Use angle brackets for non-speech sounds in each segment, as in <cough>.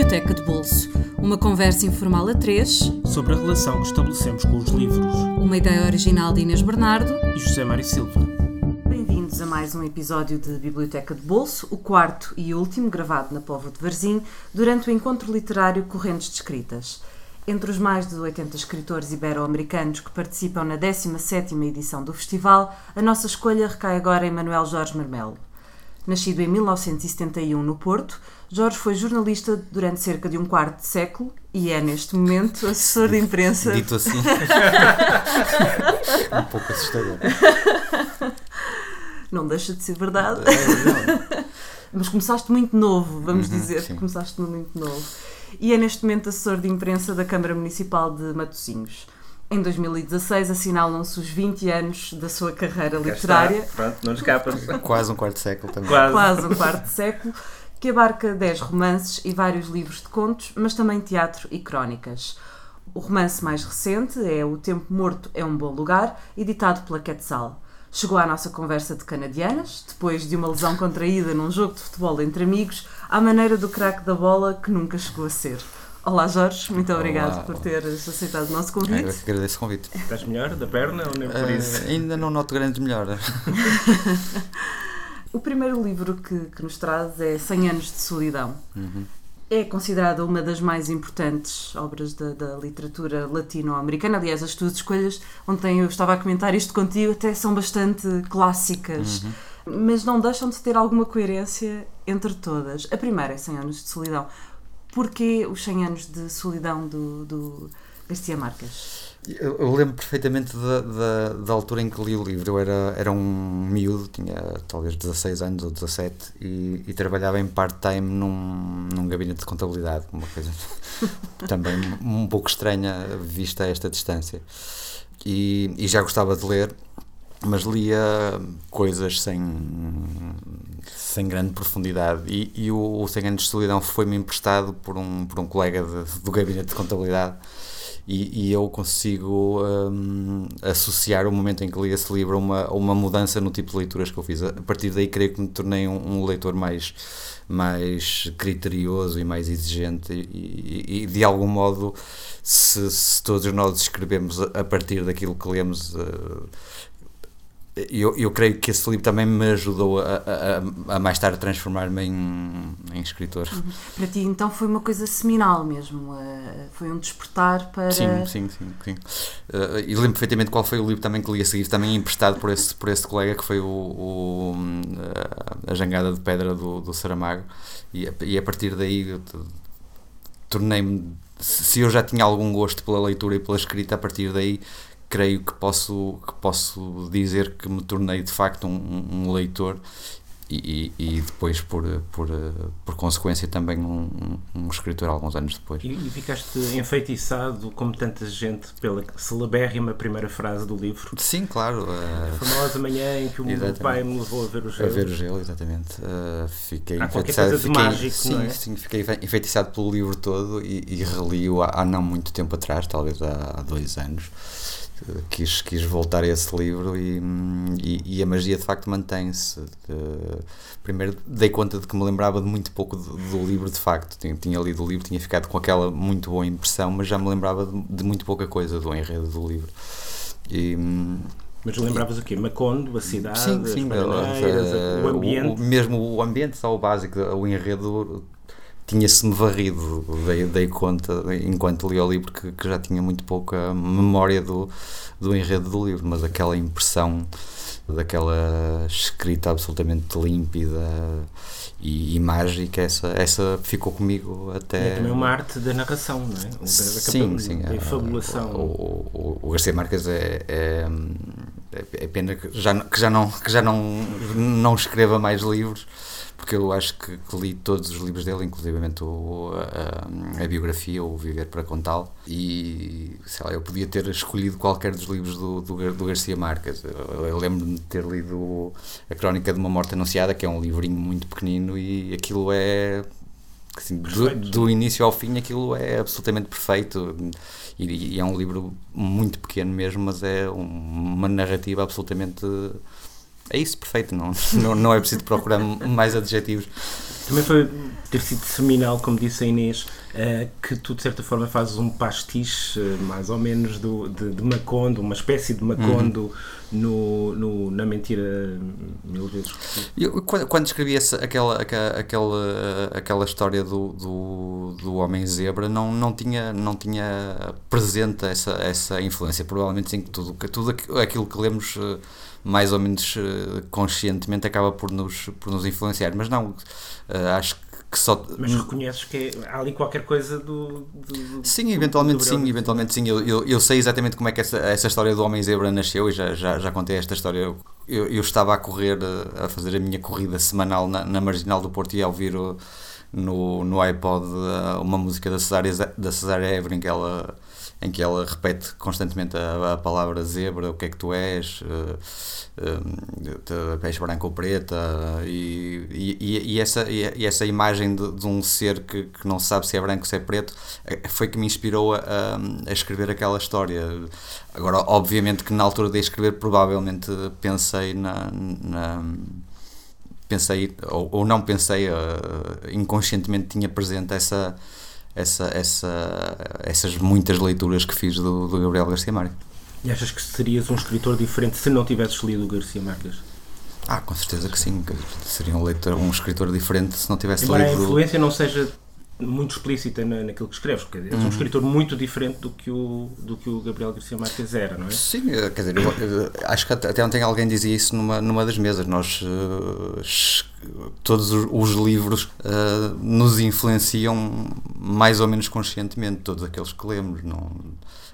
Biblioteca de Bolso, uma conversa informal a três sobre a relação que estabelecemos com os livros. Uma ideia original de Inês Bernardo e José Mário Silva. Bem-vindos a mais um episódio de Biblioteca de Bolso, o quarto e último gravado na Povo de Varzim, durante o encontro literário Correntes de Escritas. Entre os mais de 80 escritores ibero-americanos que participam na 17ª edição do festival, a nossa escolha recai agora em Manuel Jorge Marmelo. Nascido em 1971 no Porto, Jorge foi jornalista durante cerca de um quarto de século e é, neste momento, assessor de imprensa. Dito assim. <laughs> um pouco assustador. Não deixa de ser verdade. É <laughs> Mas começaste muito novo, vamos uhum, dizer sim. que começaste muito novo. E é neste momento assessor de imprensa da Câmara Municipal de Matosinhos. Em 2016 assinalam-se os 20 anos da sua carreira Cá literária. Está. Pronto, não escapas. Quase um quarto de século também. Quase. Quase um quarto de século que abarca 10 romances e vários livros de contos, mas também teatro e crónicas. O romance mais recente é O Tempo Morto é um Bom Lugar, editado pela Quetzal. Chegou à nossa conversa de canadianas, depois de uma lesão contraída num jogo de futebol entre amigos, à maneira do craque da bola que nunca chegou a ser. Olá Jorge, muito obrigado Olá. por teres aceitado o nosso convite. Eu agradeço o convite. Estás melhor da perna ou nem por uh, isso? Ainda não noto grandes melhoras. <laughs> O primeiro livro que, que nos traz é 100 Anos de Solidão. Uhum. É considerada uma das mais importantes obras da, da literatura latino-americana. Aliás, as tuas escolhas, ontem eu estava a comentar isto contigo, até são bastante clássicas, uhum. mas não deixam de ter alguma coerência entre todas. A primeira é 100 Anos de Solidão. Porquê os 100 Anos de Solidão do, do Garcia Marques? Eu, lembro perfeitamente da, da, da, altura em que li o livro. Eu era, era um miúdo, tinha talvez 16 anos ou 17 e, e trabalhava em part-time num, num gabinete de contabilidade, uma coisa <laughs> também um pouco estranha vista a esta distância. E, e já gostava de ler, mas lia coisas sem, sem grande profundidade. E, e o, o 100 anos de solidão foi-me emprestado por um, por um colega de, do gabinete de contabilidade e, e eu consigo um, associar o momento em que li esse livro a uma, uma mudança no tipo de leituras que eu fiz. A partir daí, creio que me tornei um, um leitor mais, mais criterioso e mais exigente, e, e, e de algum modo, se, se, todos nós escrevemos a, partir daquilo que lemos. Uh, eu, eu creio que esse livro também me ajudou a, a, a mais tarde transformar-me em, em escritor. Uhum. Para ti, então, foi uma coisa seminal mesmo? Uh, foi um despertar para. Sim, sim, sim. sim. Uh, e lembro perfeitamente qual foi o livro também que li a seguir, também emprestado por esse, por esse colega, que foi o, o A Jangada de Pedra do, do Saramago. E, e a partir daí tornei-me. Se eu já tinha algum gosto pela leitura e pela escrita, a partir daí creio que posso, que posso dizer que me tornei de facto um, um leitor e, e, depois, por, por, por consequência, também um, um escritor alguns anos depois. E, e, ficaste enfeitiçado, como tanta gente, pela celebérrima primeira frase do livro? Sim, claro. A famosa manhã em que o meu pai me levou a ver o gelo. A ver o gelo, exatamente. Uh, fiquei há enfeitiçado. Coisa fiquei, mágico, sim, é? sim, fiquei enfeitiçado pelo livro todo e, e reli-o há, há, não muito tempo atrás, talvez há, há dois anos quis, quis voltar a esse livro e, e, e a magia de facto mantém-se. Primeiro dei conta de que me lembrava de muito pouco do, do, livro de facto. Tinha, tinha lido o livro, tinha ficado com aquela muito boa impressão, mas já me lembrava de, de muito pouca coisa do enredo do livro. E, mas lembravas o quê? Macondo, a cidade, sim, sim, o ambiente? O, mesmo o ambiente, só o básico, o enredo tinha-se-me varrido, dei, dei conta enquanto li o livro que, que, já tinha muito pouca memória do, do enredo do livro, mas aquela impressão daquela escrita absolutamente límpida e, e, mágica, essa, essa ficou comigo até. É também uma arte da narração, não é? Da, sim, sim. Da fabulação. O, o, o, Garcia Marques é, é, é, pena que já, que já, não, que já não, não escreva mais livros porque eu acho que, que, li todos os livros dele, inclusive a, a, a, biografia, o Viver para Contá-lo, e sei lá, eu podia ter escolhido qualquer dos livros do, do, do Garcia Marques. Eu, eu lembro-me de ter lido A Crónica de uma Morte Anunciada, que é um livrinho muito pequenino, e aquilo é. Assim, do, do, início ao fim, aquilo é absolutamente perfeito. E, e é um livro muito pequeno mesmo, mas é uma narrativa absolutamente é isso, perfeito. Não, não, não é preciso procurar mais adjetivos Também foi ter sido seminal, como disse a Inês, uh, que tu de certa forma fazes um pastiche, uh, mais ou menos, do, de, de Macondo, uma espécie de Macondo uhum. no, no, na mentira mil vezes. Eu, quando, quando escrevi essa, aquela, aquela, aquela história do, do, do Homem Zebra, não, não, tinha, não tinha presente essa, essa influência. Provavelmente sim, tudo, tudo aquilo que lemos mais ou menos conscientemente acaba por nos, por nos influenciar, mas não, acho que só. Mas reconheces que há ali qualquer coisa do. do sim, eventualmente do sim, eventualmente sim. Eu, eu, eu, sei exatamente como é que essa, essa história do Homem Zebra nasceu e já, já, já contei esta história. Eu, eu estava a correr, a fazer a minha corrida semanal na, na Marginal do Porto e a ouvir o, no, no iPod uma música da Cesária, da Cesária que ela em que ela repete constantemente a, a palavra zebra, o que é que tu és, uh, uh, és ou preta, e, e, e, essa, e essa imagem de, de um ser que, que, não sabe se é branco ou se é preto eh, foi que me inspirou a, a, escrever aquela história. Agora, obviamente que na altura de escrever, provavelmente pensei na, na pensei, ou, ou, não pensei, uh, inconscientemente tinha presente essa, essa, essa, essas muitas leituras que fiz do, do Gabriel Garcia Marques. E achas que serias um escritor diferente se não tivesses lido o Garcia Marques? Ah, com certeza que sim. Seria um, leitor, um escritor diferente se não tivesse Embora lido. a influência não seja muito explícita na, naquilo que escreves, porque és um uhum. escritor muito diferente do que, o, do que o Gabriel Garcia Marques era, não é? Sim, eh, quer dizer, eu, eu, acho que até ontem alguém dizia isso numa, numa das mesas. Nós, uh, todos os, os livros uh, nos influenciam mais ou menos conscientemente, todos aqueles que lemos. Não,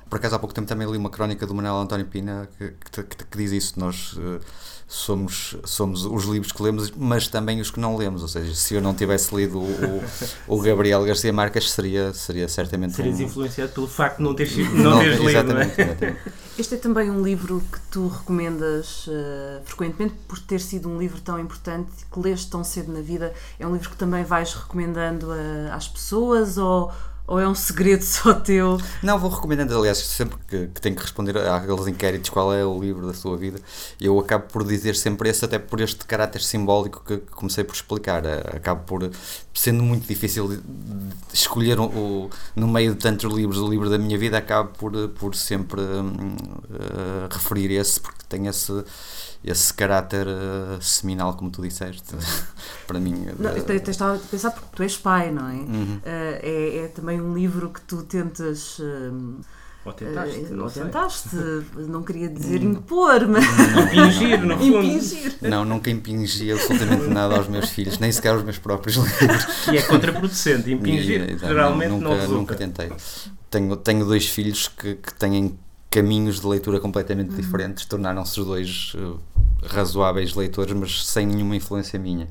por acaso, há pouco tempo também li uma crónica do Manuel António Pina que, que, que, que diz isso. Nós. Uh, somos, somos os livros que lemos, mas também os que não lemos. Ou seja, se eu não tivesse lido o, o <laughs> Gabriel Garcia Marques, seria, seria certamente. Serias um... influenciado pelo facto de não teres, <laughs> não, não teres lido. Exatamente, não é? exatamente. Este é também um livro que tu recomendas uh, frequentemente por ter sido um livro tão importante que leste tão cedo na vida. É um livro que também vais recomendando a, às pessoas ou ou é um segredo <laughs> só teu? Não, vou recomendando, aliás, sempre que, que tenho que responder àqueles inquéritos qual é o livro da sua vida, eu acabo por dizer sempre esse, até por este caráter simbólico que, que comecei por explicar. Eh, acabo por, sendo muito difícil escolher o, no meio de tantos livros o livro da minha vida, acabo por, por sempre uh, referir esse, porque tem esse esse caráter uh, seminal, como tu disseste, <laughs> para mim. Não, uh, eu estava a pensar porque tu és pai, não é? Uhum. Uh, é, é, também um livro que tu tentas. ou tentaste, uh, não ou tentaste, <laughs> não queria dizer impor, mas. Impingir, no fundo. Impingir. Não, nunca impingi absolutamente nada aos meus filhos, nem sequer aos meus próprios livros. E é contraproducente, impingir e, geralmente nunca, não resulta. Nunca tentei. Tenho, tenho dois filhos que, que têm caminhos de leitura completamente uhum. diferentes, tornaram-se os dois uh, razoáveis leitores, mas sem nenhuma influência minha.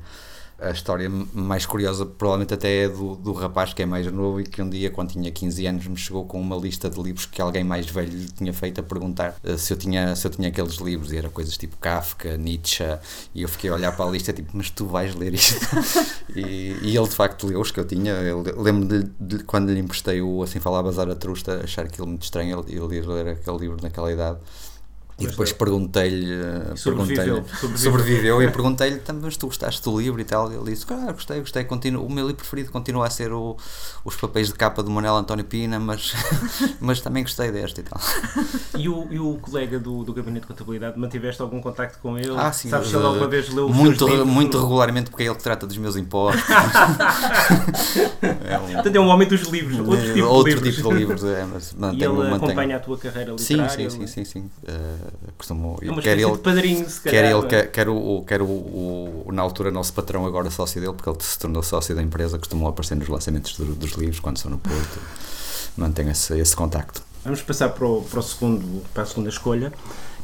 A história mais curiosa, provavelmente até é do, do rapaz que é mais novo e que um dia, quando tinha 15 anos, me chegou com uma lista de livros que alguém mais velho lhe tinha feito a perguntar uh, se, eu tinha, se eu tinha aqueles livros. E era coisas tipo Kafka, Nietzsche. E eu fiquei a olhar para a lista, tipo, mas tu vais ler isto? <laughs> e, e, ele de facto leu os que eu tinha. Lembro de, de, quando lhe emprestei o Assim Falava Zaratrusta, achar aquilo muito estranho. Ele, ele ler aquele livro naquela idade. E depois perguntei-lhe. Sobreviveu, sobreviveu. sobreviveu e <laughs> perguntei-lhe também, mas tu gostaste do livro e tal? E ele disse: Ah, gostei, gostei. Continuo, o meu livro preferido continua a ser o, os papéis de capa do Manuel António Pina, mas, <laughs> mas também gostei deste e tal. E o, e o colega do, do Gabinete de Contabilidade, mantiveste algum contacto com ele? Ah, sim. Sabes se ele alguma vez leu muito, Muito regularmente, porque é ele que trata dos meus impostos. é <laughs> um, Portanto, é um homem dos livros, outro tipo outro de livros. Tipo de livros é, mas e ele acompanha a tua carreira literária? Sim, sim, sim. sim, sim. Uh, costumo, é quer ele, padrinho, se quer ele, quer, quer, o, quer o, o, na altura, nosso patrão, agora sócio dele, porque ele se tornou sócio da empresa, costumou aparecer nos lançamentos do, dos livros quando são no Porto. Mantenho esse, esse contacto. Vamos passar para, o, para, o segundo, para a segunda escolha,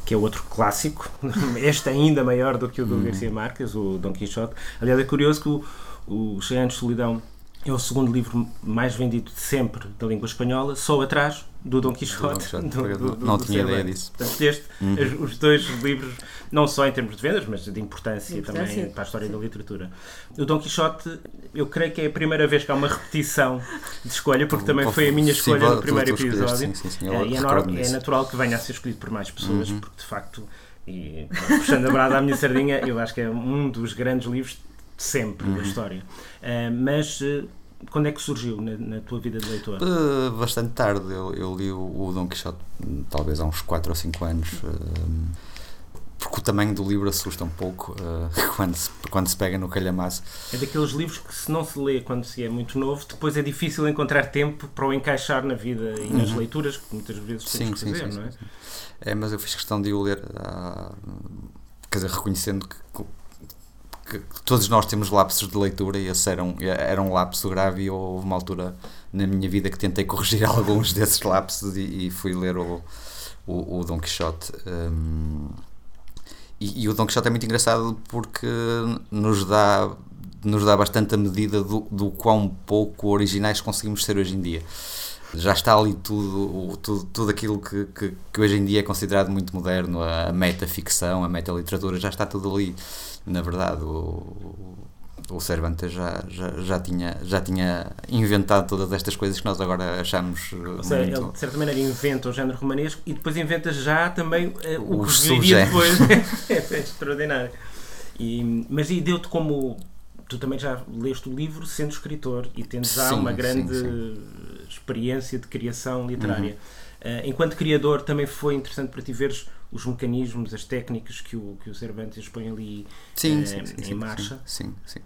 que é outro clássico, <laughs> este ainda maior do que o do hum. Garcia Marques, o Dom Quixote. Aliás, é curioso que o, o Cheyenne de Solidão é o segundo livro mais vendido de sempre da língua espanhola, só atrás do Dom Quixote. <laughs> Do do, do, do, não tinha ideia disso. Portanto, este, uhum. os dois livros, não só em termos de vendas, mas de importância, importância. também para a história Sim. da literatura. O Dom Quixote, eu creio que é a primeira vez que há uma repetição de escolha, porque também foi a minha escolha sim, no primeiro episódio. Sim, sim, sim, é, e é, é, natural que venha a ser escolhido por mais pessoas, uhum. porque de facto, e puxando a brada à minha sardinha, eu acho que é um dos grandes livros sempre da história. Ah, mas ah, quando é que surgiu na, na tua vida de leitor? Uh, bastante tarde. Eu, eu li o, o Dom Quixote talvez há uns 4 ou 5 anos. porque o tamanho do livro assusta um pouco uh, <laughs> quando, se, quando se pega no calhamaço. É daqueles livros que se não se lê quando se é muito novo, depois é difícil encontrar tempo para o encaixar na vida e nas Uhum. leituras que muitas vezes temos que fazer, não é? sim. É, mas eu fiz questão de o ler, ah, quer dizer, reconhecendo que, que- todos nós temos lapsos de leitura e esse era um, era um lapso grave e houve uma altura na minha vida que tentei <laughs> corrigir alguns desses lapsos e, e fui ler o, o, o Dom Quixote. hum, e, e o Dom Quixote é muito engraçado porque nos dá, nos dá bastante a medida do, do quão pouco originais conseguimos ser hoje em dia já está ali tudo, tudo, tudo aquilo que, que, que hoje em dia é considerado muito moderno, a metaficção, a metaliteratura, já está tudo ali. Na verdade, o, o Cervantes já, já, já, tinha, já tinha inventado todas estas coisas que nós agora achamos uh, Ou seja, muito... ele de certa maneira inventa o género romanesco e depois inventa já também eh, o Os que viria depois. <laughs> é extraordinário. E, mas e deu-te como. Tu também já leste o livro sendo escritor e tendo já Sim, uma sim, grande sim. experiência de criação literária. Uhum. Eh, enquanto criador, também foi interessante para ti veres os mecanismos, as técnicas que o, que o Cervantes põe ali Sim, eh, sim, sim, em sim, marcha. Sim, sim.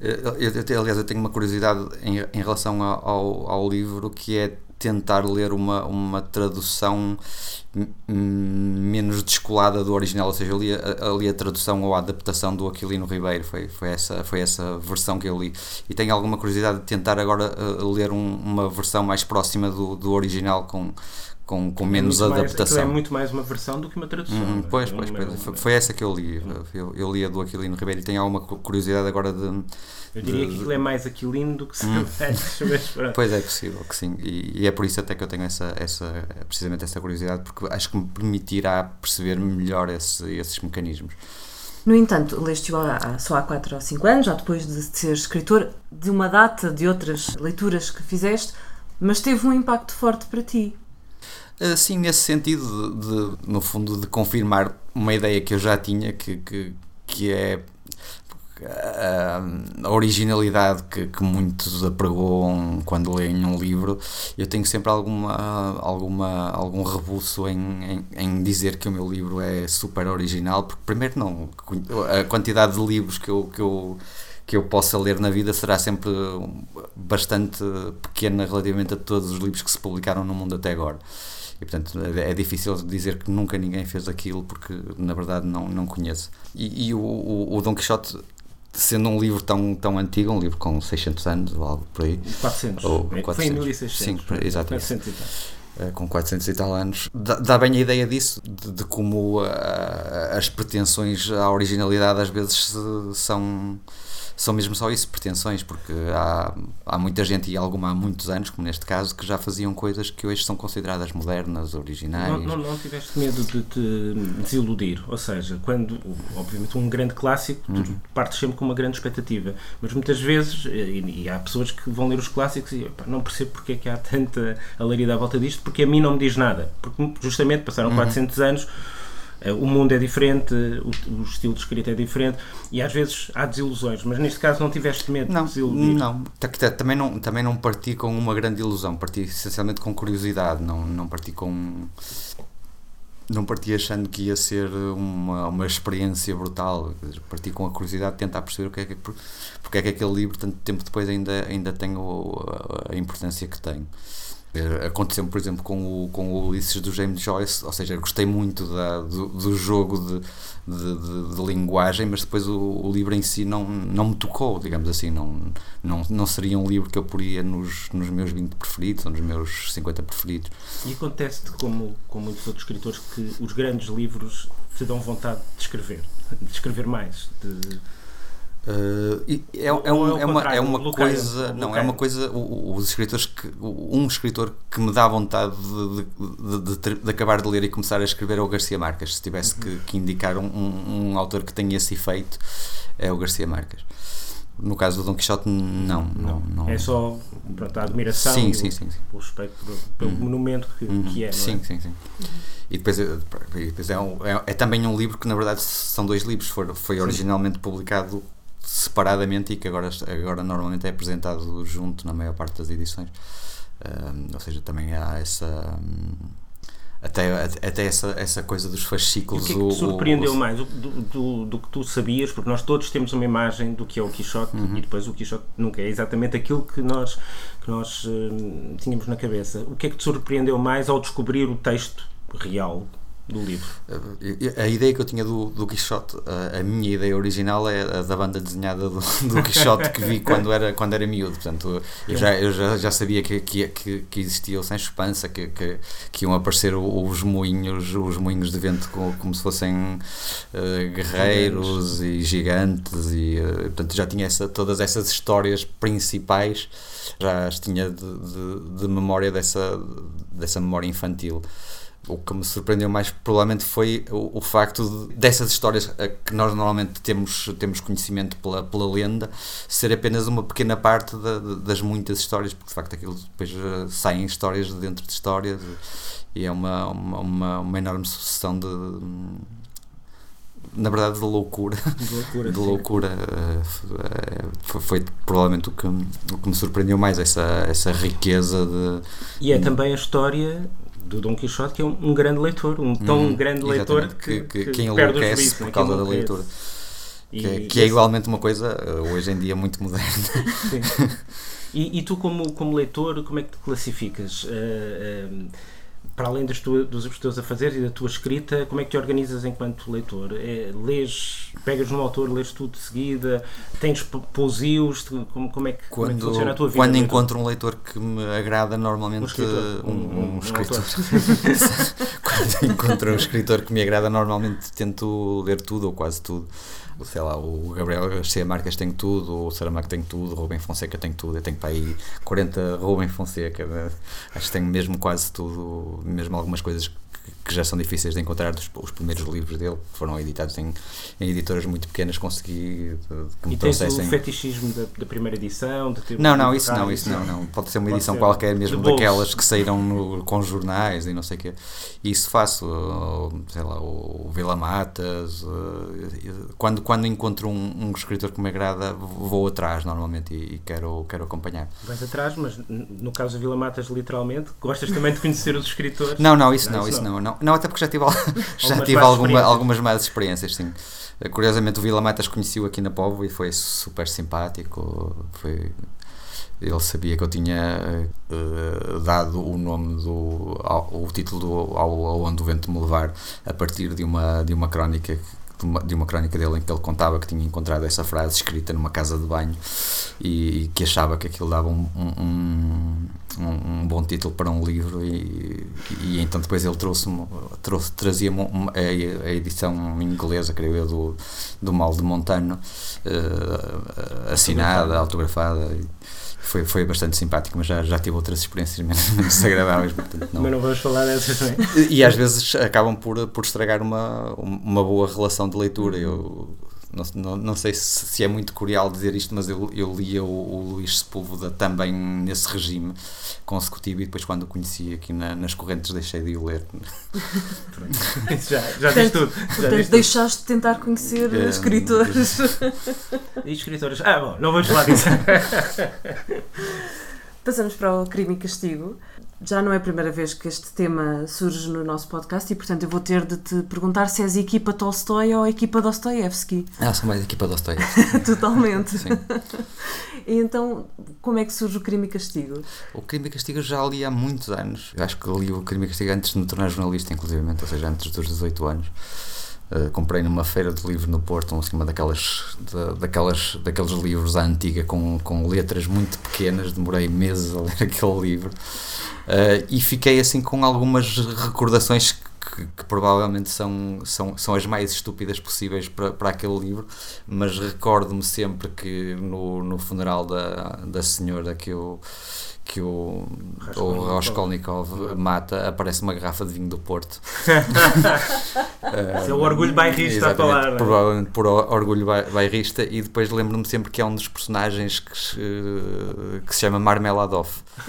Eh, Eu, eu- aliás, eu tenho uma curiosidade em, em relação ao, ao, livro que é tentar ler uma, uma tradução menos descolada do original, ou seja, eu li a, a- li a tradução ou a adaptação do Aquilino Ribeiro, foi, foi, essa, foi essa versão que eu li. E tenho alguma curiosidade de tentar agora eh, ler um- uma versão mais próxima do, do original com, com, com menos Muito mais- adaptação. aquilo é muito mais uma versão do que uma tradução. Hum, pois, É pois, uma- pois. Foi, foi essa que eu li. Eu, eu li a do Aquilino Ribeiro e tenho alguma cu- curiosidade agora de. Eu diria de- que aquilo é mais aquilino do que Hum. Cervantes, <laughs> mas pronto. Pois é possível que sim. E, e é por isso até que eu tenho essa, essa, precisamente essa curiosidade, porque acho que me permitirá perceber melhor esse- esses mecanismos. No entanto, leste-o só há 4 ou 5 anos, já depois de ser escritor, de uma data de outras leituras que fizeste, mas teve um impacto forte para ti. Uh, Sim, nesse sentido, de, de, no fundo, de confirmar uma ideia que eu já tinha, que, que, que é uh, a originalidade que, que muitos apregoam quando leem um livro. Eu tenho sempre alguma, alguma, algum rebuço em, em, em dizer que o meu livro é super original, porque, primeiro, não, a quantidade de livros que eu. Que eu que eu possa ler na vida será sempre bastante pequena relativamente a todos os livros que se publicaram no mundo até agora. E portanto é, é difícil dizer que nunca ninguém fez aquilo porque na verdade não, não conheço. E, e o, o, o Dom Quixote, sendo um livro tão, tão antigo, um livro com 600 anos ou algo por aí, 400. Ou Foi em 400. 1600. Sim, exatamente. 400 e tal. eh, com 400 e tal anos, dá, dá bem a ideia disso, de, de como ah, as pretensões à originalidade às vezes se- são, são mesmo só isso, pretensões, porque há, há muita gente, e alguma há muitos anos, como neste caso, que já faziam coisas que hoje são consideradas modernas, originais. Não, não, não tiveste medo de te desiludir? Ou seja, quando, obviamente, um grande clássico, tu Uhum. partes sempre com uma grande expectativa, mas muitas vezes, e, e há pessoas que vão ler os clássicos e "Epá, não percebo porque é que há tanta alarido à volta disto, porque a mim não me diz nada. Porque justamente passaram Uhum. 400 anos. Eh, O mundo é diferente, o, o estilo de escrita é diferente e às vezes há desilusões, mas neste caso não tiveste medo Não, de desiludir. não. Ta- ta- Também não, também não parti com uma grande ilusão, parti essencialmente com curiosidade, não, não parti com. Não parti achando que ia ser uma, uma experiência brutal, parti com a curiosidade de tentar perceber o que é que, porque é que aquele livro, tanto tempo depois, ainda, ainda tem o- a importância que tem. Eh, Aconteceu, por exemplo, com o, com o Ulisses do James Joyce, ou seja, gostei muito da, do, do jogo de, de, de- de linguagem, mas depois o, o livro em si não, não me tocou, digamos assim, não, não, não seria um livro que eu poria nos, nos meus 20 preferidos ou nos meus 50 preferidos. E acontece-te, como com muitos outros escritores, que os grandes livros te dão vontade de escrever, de escrever mais. De... Uh, e é, é, um- é é uma, é uma coisa, não, é uma coisa, os escritores que, um escritor que me dá vontade de, de, de- de- acabar de ler e começar a escrever é o Garcia Marques, se tivesse Uhum. que, que indicar um, um, um autor que tenha esse efeito, é o Garcia Marques. No caso do Dom Quixote, não, não, não. É só pronto, a admiração Sim, sim, sim, sim. o respeito pelo, Uhum. monumento que, Uhum. que é. não Sim, é? sim, sim. E depois, é- e depois é, um- é, é também um livro que, na verdade, são dois livros. Foi, foi originalmente publicado separadamente e que agora, agora normalmente é apresentado junto na maior parte das edições. Um, ou seja, também há essa. Um, até, até essa, essa coisa dos fascículos. E o que é que te surpreendeu o, o, mais do, do, do, que tu sabias? Porque nós todos temos uma imagem do que é o Quixote uhum. e depois o Quixote nunca é exatamente aquilo que nós, que nós uh, tínhamos na cabeça. O que é que te surpreendeu mais ao descobrir o texto real do livro? A ideia que eu tinha do, do Quixote, a, a minha ideia original é a da banda desenhada do, do Quixote que vi <laughs> quando era, quando era miúdo. Portanto, eu já, eu já, já sabia que, que, que existia o Sem Espança, que, que, que iam aparecer os moinhos, os moinhos de vento como, como se fossem uh, guerreiros e gigantes, e uh, portanto já tinha essa, todas essas histórias principais, já as tinha de, de, de memória dessa, dessa memória infantil o que me surpreendeu mais provavelmente foi o, o facto de, dessas histórias que nós normalmente temos, temos conhecimento pela, pela lenda ser apenas uma pequena parte da, das muitas histórias, porque de facto aquilo depois uh, saem histórias dentro de histórias e, é uma, uma, uma, uma, enorme sucessão de. Na verdade, de loucura. De loucura. <laughs> de loucura uh, foi, foi, provavelmente o que, o que me surpreendeu mais, essa, essa riqueza de. E é também a história do Dom Quixote, que é um, um grande leitor, um tão hum, grande leitor que, que, que, que enlouquece por causa da leitura. E, que, é, que é igualmente uma coisa, eh, hoje em dia, muito moderna. Sim. <laughs> E, e, tu, como, como leitor, como é que te classificas? Uh, uh, para além das tua, dos teus afazeres e da tua escrita, como é que te organizas enquanto leitor? É, lês, pegas num autor, lês tudo de seguida, tens pousios, como, como, é que, quando, como é que funciona a tua vida? Quando encontro um leitor que me agrada, normalmente um escritor. Um, um, um escritor. <laughs> <laughs> quando encontro um escritor que me agrada, normalmente tento ler tudo ou quase tudo sei lá, o Gabriel Garcia Marques tem tudo, o Saramago tem tudo, o Rubem Fonseca tem tudo, eu tenho para aí 40 Rubem Fonseca, acho que tenho mesmo quase tudo, mesmo algumas coisas que já são difíceis de encontrar dos, os primeiros livros dele, que foram editados em, em editoras muito pequenas, consegui que me e processem. o fetichismo da, da, primeira edição? De não, não, isso não, isso não, não. Pode ser uma edição ser qualquer, mesmo daquelas que saíram no, com jornais e não sei o quê. Isso faço, sei lá, o Vila Matas, quando, quando encontro um, um escritor que me agrada, vou atrás normalmente e, e quero, quero acompanhar. Vais atrás, mas no caso da Vila Matas, literalmente, gostas também de conhecer os escritores? Não, não, isso não, isso não não, não, até porque já tive, <laughs> já tive alguma, algumas más experiências, sim. Curiosamente o Vila Matas conheceu aqui na Povo e foi super simpático, foi ele sabia que eu tinha uh, dado o nome do ao, o título do ao, ao onde o vento me levar a partir de uma de uma crónica de uma, crónica dele em que ele contava que tinha encontrado essa frase escrita numa casa de banho e, e que achava que aquilo dava um, um, um, um bom título para um livro e, e então depois ele trouxe, trouxe trazia-me a, a, edição inglesa, creio eu, do, do Mal de Montano uh, assinada, autografada foi, foi bastante simpático, mas já, já tive outras experiências menos, <laughs> menos desagradáveis. Portanto, não... Mas não vamos falar dessas. E, e às vezes acabam por, por estragar uma, uma boa relação de leitura. Eu não, não, não sei se, se, é muito curial dizer isto, mas eu, eu lia o, o Luís Sepúlveda também nesse regime consecutivo e depois quando o conheci aqui na, nas correntes deixei de o ler. <laughs> já já diz tudo. Já portanto, deixaste de tentar conhecer é, escritores. <laughs> E escritores. Ah, bom, não vamos falar disso. <laughs> Passamos para o crime e castigo. Já não é a primeira vez que este tema surge no nosso podcast e, portanto, eu vou ter de te perguntar se és a equipa Tolstói ou a equipa Dostoevsky. Ah, sou mais a equipa Dostoevsky. <laughs> Totalmente. Sim. e então, como é que surge o Crime e Castigo? O Crime e Castigo já li há muitos anos. Eu acho que li o Crime e Castigo antes de me tornar jornalista, inclusive, ou seja, antes dos 18 anos. Uh, comprei numa feira de livros no Porto, um cima daquelas, de, daquelas, daqueles livros à antiga com, com letras muito pequenas, demorei meses a <laughs> ler aquele livro. Uh, e fiquei assim com algumas recordações que, que, provavelmente são, são, são as mais estúpidas possíveis para, para aquele livro, mas recordo-me sempre que no, no funeral da, da senhora que eu que o, o Raskolnikov mata, aparece uma garrafa de vinho do Porto. Isso é o orgulho bairrista a falar, não é? Provavelmente por or- orgulho bai- bairrista, e depois lembro-me sempre que é um dos personagens que se, que se chama Marmeladov. <laughs>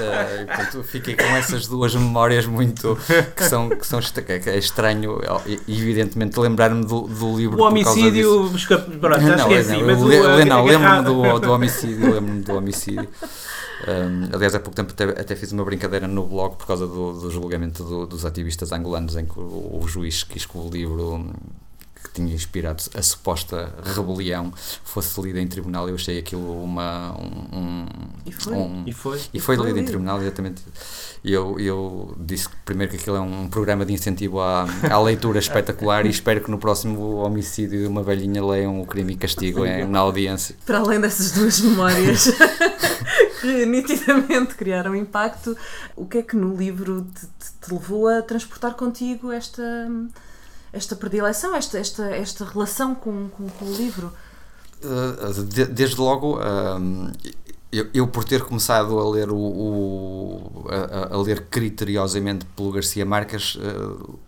Eh, portanto, fiquei com essas duas memórias muito que são, que são que é estranho, evidentemente lembrar-me do, do livro. O homicídio. Pronto, já Não, esqueci. não, mas eu o, le- a- le- não, a lembro-me do, do homicídio, lembro-me do homicídio. Um, aliás, há pouco tempo até, até fiz uma brincadeira no blog por causa do, do julgamento do- dos ativistas angolanos em que o, o juiz quis que o livro que tinha inspirado a suposta rebelião fosse lido em tribunal. Eu achei aquilo uma. Um, um- E foi. um- E foi. e foi Foi lido em tribunal, exatamente. E eu, eu disse primeiro que aquilo é um programa de incentivo à, à leitura espetacular e espero que no próximo homicídio de uma velhinha leiam o crime e castigo em- na audiência. Para além dessas duas memórias <laughs> que nitidamente criaram impacto, o que é que no livro te, te- te levou a transportar contigo esta, esta predileção, esta, esta, esta relação com, com, com o livro? De- desde logo, um, eu, por ter começado a ler o, a, a- ler criteriosamente pelo Garcia Marques, uh,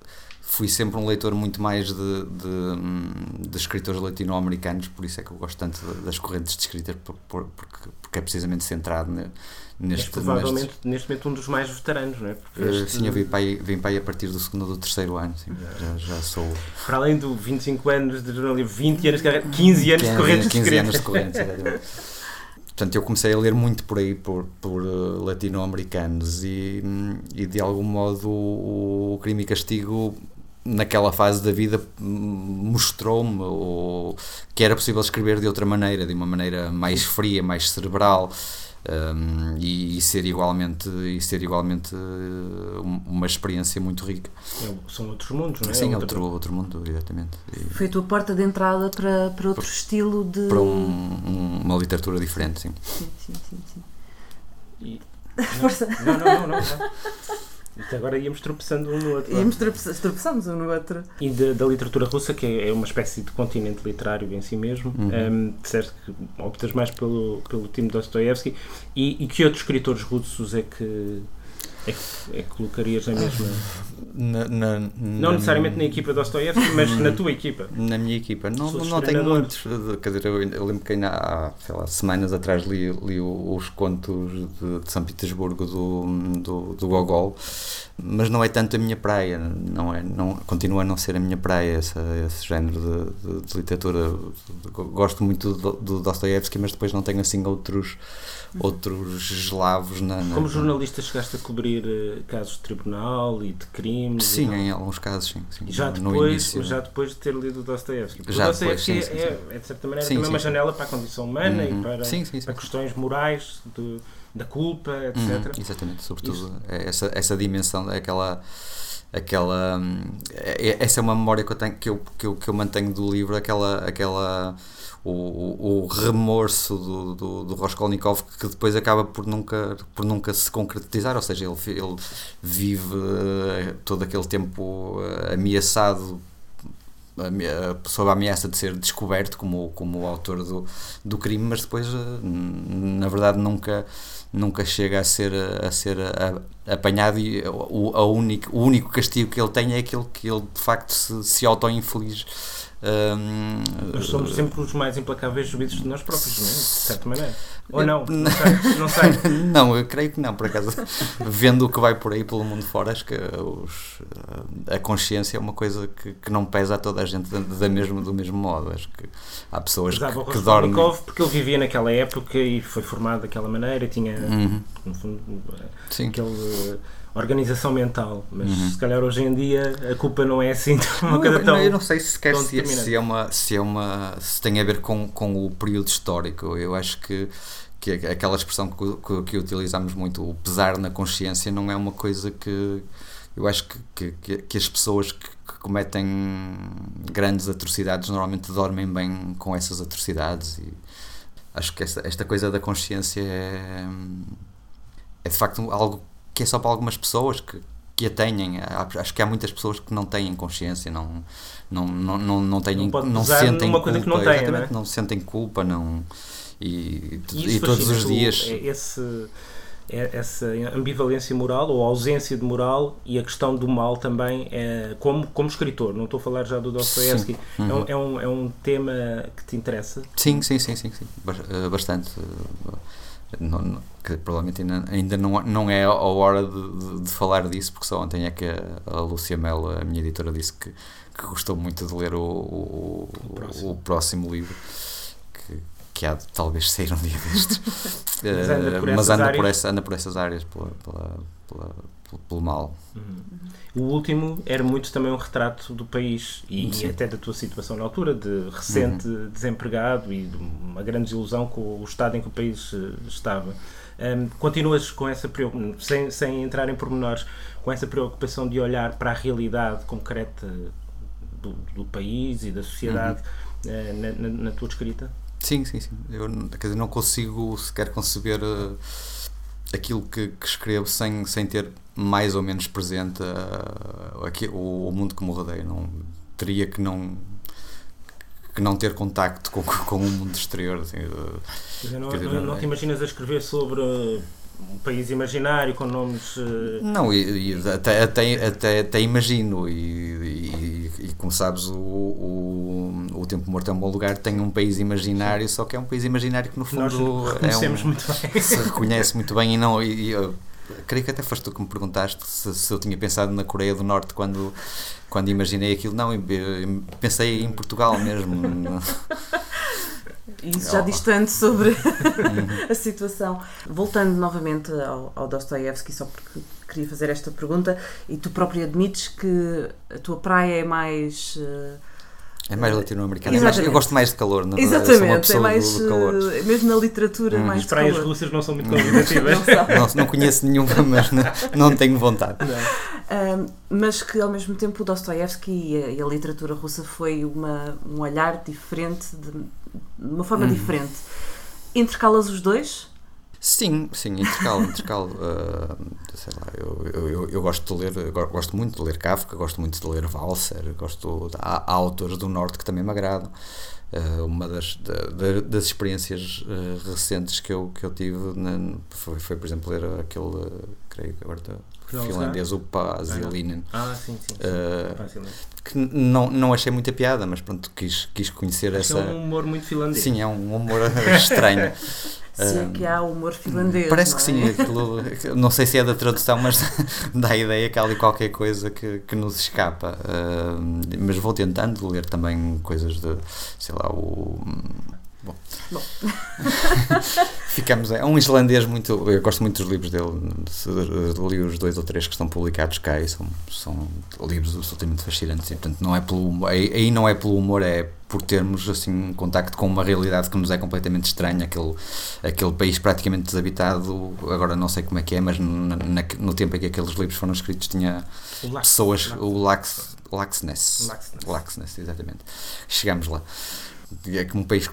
fui sempre um leitor muito mais de, de, hum, de escritores latino-americanos, por isso é que eu gosto tanto das correntes de escrita, por- por- porque, porque é precisamente centrado ne- neste, provavelmente neste momento um dos mais veteranos, não é? Neste- este- sim, eu vim para, aí, vim para aí a partir do segundo ou do terceiro ano, sim, já, já sou Para além do 25 anos de jornalismo, 20 anos de carreira, 15 anos de correntes de 15 escrita. anos de correntes. Portanto, eu comecei a ler muito por aí, por, por uh, latino-americanos, e, hum, e de algum modo o, o Crime e Castigo, naquela fase da vida, mostrou-me o- que era possível escrever de outra maneira, de uma maneira mais fria, mais cerebral. hum, e, e ser igualmente e ser igualmente um- uma experiência muito rica É, São outros mundos, não é? sim Outra- outro outro mundo exatamente E Foi a tua porta de entrada para, para outro estilo de. para um- um- uma literatura diferente sim Sim, sim, sim, sim. E- <laughs> Força. Não, não, não, não. não. Até agora íamos tropeçando um no outro. Íamos tropeçar- tropeçamos um no outro. E da, da literatura russa, que é é uma espécie de continente literário em si mesmo, Uhum. um, disseste que optas mais pelo, pelo time Dostoevsky. E, e que outros escritores russos é que, é que, é que colocarias na mesma. Na- na- Não na- necessariamente na equipa Dostoevsky, mas na tua equipa. Na minha equipa. Não, não tenho muitos. Quer dizer, eu, eu lembro que ainda há sei lá, semanas atrás li, li os contos de, de São Petersburgo do, do, do Gogol, mas não é tanto a minha praia. Não é, não, continua a não ser a minha praia esse, esse género de, de- de literatura. Gosto muito do, do Dostoevsky, mas depois não tenho assim outros, outros eslavos na. na- Como jornalista chegaste a cobrir eh, casos de tribunal e de crimes? Sim, em alguns casos, sim. sim. Já No depois, início. já depois de ter lido o Dostoevsky. Já o Dostoevsky depois, sim, sim, é, é, de certa maneira, também sim, uma janela para a condição humana Uhum. e para, Sim, sim, para questões morais, de- da culpa, etc. Uhum, exatamente, sobretudo é essa, essa dimensão, aquela. aquela é- essa é uma memória que eu, tenho, que, eu, que, eu, que eu mantenho do livro, aquela. aquela o, o, remorso do, do, do que depois acaba por nunca, por nunca se concretizar, ou seja, ele, ele vive eh, todo aquele tempo eh, ameaçado ame- sob a ameaça de ser descoberto como, como o autor do, do crime, mas depois, eh, na verdade, nunca, nunca chega a ser, a ser apanhado e o, a único, o único castigo que ele tem é aquele que ele de facto se, se auto-infeliz. Hum, Nós somos sempre os mais implacáveis juízes de nós próprios, não é? De certa maneira. Ou Eu- não? <laughs> Não sei. Não sei. <laughs> não, eu creio que não, por acaso. <laughs> Vendo o que vai por aí pelo mundo fora, acho que os, a consciência é uma coisa que, que não pesa a toda a gente da, da mesmo, do mesmo modo. Acho que há pessoas que, que dormem. Porque ele vivia naquela época e foi formado daquela maneira, tinha, Uhum, no fundo, sim. aquela organização mental. Mas Uhum. se calhar hoje em dia a culpa não é assim uma Não, coisa eu, tão. não, eu não sei sequer se, se é uma se é uma se tem a ver com, com o período histórico eu acho que que é aquela expressão que, que, que utilizamos muito o pesar na consciência não é uma coisa que eu acho que, que, que- que as pessoas que, que cometem grandes atrocidades normalmente dormem bem com essas atrocidades e acho que esta, esta coisa da consciência é, é de facto algo que é só para algumas pessoas que, que a têm. Acho que há muitas pessoas que não têm consciência, não, não, não, não, não, têm, Não sentem culpa. coisa que não têm, exatamente, não é? não sentem culpa, não. e, E e todos os dias. é Esse, é- essa ambivalência moral ou ausência de moral e a questão do mal também, é, como, como escritor, não estou a falar já do Dostoevsky, é, um, Uhum. é, um, é um tema que te interessa? Sim, sim, sim, sim, sim. Eh, bastante. Eh, não- não- que provavelmente ainda, ainda não, não é a hora de, de- de falar disso, porque só ontem é que a, a Lúcia Melo, a minha editora, disse que, que gostou muito de ler o, o, O próximo. o próximo livro, que, que há de talvez sair um dia destes. <laughs> Mas anda por Eh, mas essas anda por, áreas? essa, anda por essas áreas, pela, pela, pela- pelo, pelo mal. O último era muito também um retrato do país e. Uhum. até da tua situação na altura, de recente desempregado e de uma grande desilusão com o estado em que o país eh, estava. Ahm, continuas com essa preocupação, sem, sem entrar em pormenores, com essa preocupação de olhar para a realidade concreta do, do país e da sociedade Uhum. eh, na, na- na tua escrita? Sim, sim, sim. Eu não- quer dizer, não consigo sequer conceber eh, aquilo que, que escrevo sem, sem ter mais ou menos presente eh, aqui, o, o mundo que me rodeia. Não, teria que não que não ter contacto com, <laughs> com o mundo exterior. Assim, eh, não, dizer, não- não não é- te imaginas a escrever sobre uh, um país imaginário com nomes. uh, Não, e, e até, até, até, até imagino, e, e, e como sabes, o, o, o Tempo Morto é um bom lugar, tem um país imaginário, só que é um país imaginário que no fundo é um, muito bem. se reconhece muito bem e não. E, eu creio que até foste tu que me perguntaste se, se eu tinha pensado na Coreia do Norte quando, quando imaginei aquilo. Não, pensei em Portugal mesmo. <laughs> Isso já diz tanto sobre <laughs> <laughs> a situação. Voltando novamente ao, ao Dostoiévski, só porque queria fazer esta pergunta, e tu próprio admites que a tua praia é mais. eh, É mais latino-americano. É Eu gosto mais de calor, na verdade. Eu sou uma Exatamente, é mais. do, do calor. eh, mesmo na literatura, Hum. mais As praias calor. russas não são muito convidativas. <laughs> Não sabe. Não, não conheço nenhuma, mas não, não tenho vontade. Um, mas que ao mesmo tempo o Dostoiévski e a, e a literatura russa foi uma, um olhar diferente, de, de uma forma Uhum. diferente. Intercalas os dois? Sim, sim, intercalo, intercalo. <laughs> ah, sei lá, eu, eu, eu, eu gosto de ler, gosto muito de ler Kafka, gosto muito de ler Walser, gosto há, há autores do Norte que também me agradam. Ah, uma das, da- da- das experiências ah, recentes que eu, que eu tive na- foi, foi, por exemplo, ler aquele, creio que agora Não, finlandês, o Pasilinen, Ah, sim, sim. sim. Ah, Facilmente. que não, não achei muita piada, mas pronto, quis, quis conhecer Acho que essa. é um humor muito finlandês. Sim, é um humor <laughs> estranho. Se é Um, que há humor finlandês. Parece não que é? sim, aquilo, <laughs> não sei se é da tradução, mas <laughs> dá a ideia que há ali qualquer coisa que, que nos escapa. Ah, mas vou tentando ler também coisas de, sei lá, o. Bom. Bom. <laughs> Ficamos. É um islandês muito. Eu gosto muito dos livros dele. Li os dois ou três que estão publicados cá e são, são livros absolutamente fascinantes. E, portanto, não é pelo humor, aí não é pelo humor, é por termos assim um contacto com uma realidade que nos é completamente estranha. Aquele, aquele país praticamente desabitado. Agora não sei como é que é, mas na- na- no tempo em que aqueles livros foram escritos tinha O pessoas. Lax- O Lax, Laxness. Laxness. Laxness, exatamente. Chegámos lá. É como um país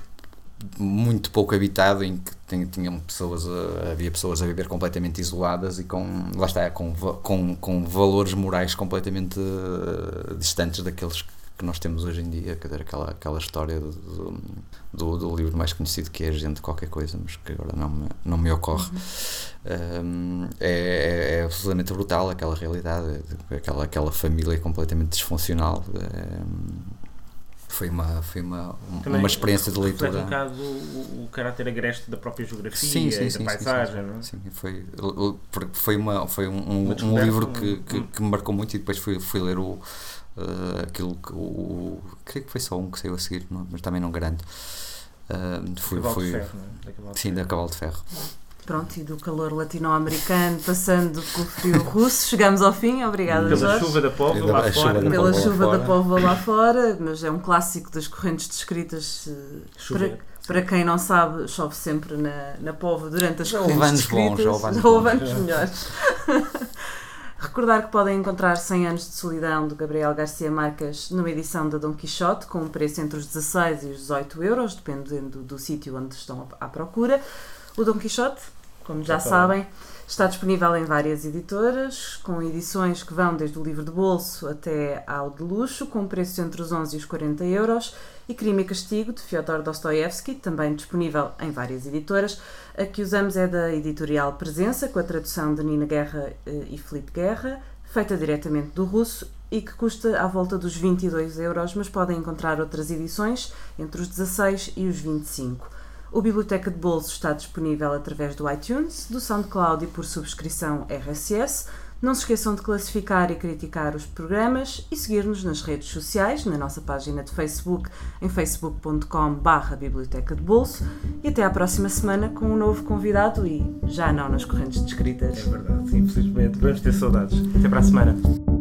muito pouco habitado em que tinham pessoas a- havia pessoas a viver completamente isoladas e com lá está com, com, com valores morais completamente eh, distantes daqueles que nós temos hoje em dia. Quer dizer, aquela, aquela história do, do, do livro mais conhecido que é Gente Qualquer Coisa mas que agora não me, não me ocorre. Um, é, é, é absolutamente brutal aquela realidade aquela, aquela família completamente disfuncional. Um, foi uma, foi uma, Também uma experiência de leitura um bocado o, o caráter agreste da própria geografia Sim, sim, e sim, da paisagem, sim, não é? Sim, foi, foi, uma, foi um, um, um livro que, que, que me marcou muito e depois fui, fui ler o, eh, aquilo que o. Creio que foi só um que saiu a seguir, não- mas também não garanto. Eh, fui, Cavalo fui, de ferro, não é? Da de sim, Ferro. da Cavalo de Ferro. Pronto, e do calor latino-americano, passando pelo frio russo, chegamos ao fim. Obrigada, Pela Jorge. chuva da póvoa lá chuva fora. da Pela chuva da póvoa lá fora, mas é um clássico das correntes descritas. eh. Para, para quem não sabe, chove sempre na, na póvoa durante as Já correntes descritas. bons, já houve anos melhores. <laughs> Recordar que podem encontrar 100 anos de solidão de Gabriel Garcia Marques numa edição da Dom Quixote com um preço entre os 16 e os 18 euros, dependendo do, do sítio onde estão à procura. O Dom Quixote como já Já sabem, está disponível em várias editoras, com edições que vão desde o livro de bolso até ao de luxo, com preços entre os 11 e os 40 euros, e Crime e Castigo, de Fyodor Dostoevsky, também disponível em várias editoras. A que usamos é da editorial Presença, com a tradução de Nina Guerra eh, e Felipe Guerra, feita diretamente do russo e que custa à volta dos 22 euros, mas podem encontrar outras edições entre os 16 e os 25. O Biblioteca de Bolso está disponível através do iTunes, do SoundCloud e por subscrição RSS. Não se esqueçam de classificar e criticar os programas e seguir-nos nas redes sociais, na nossa página de Facebook, em facebook.com.br Biblioteca de Bolso. E até à próxima semana com um novo convidado e já não nas correntes de escritas. É verdade, infelizmente. Vamos ter saudades. Até para a semana.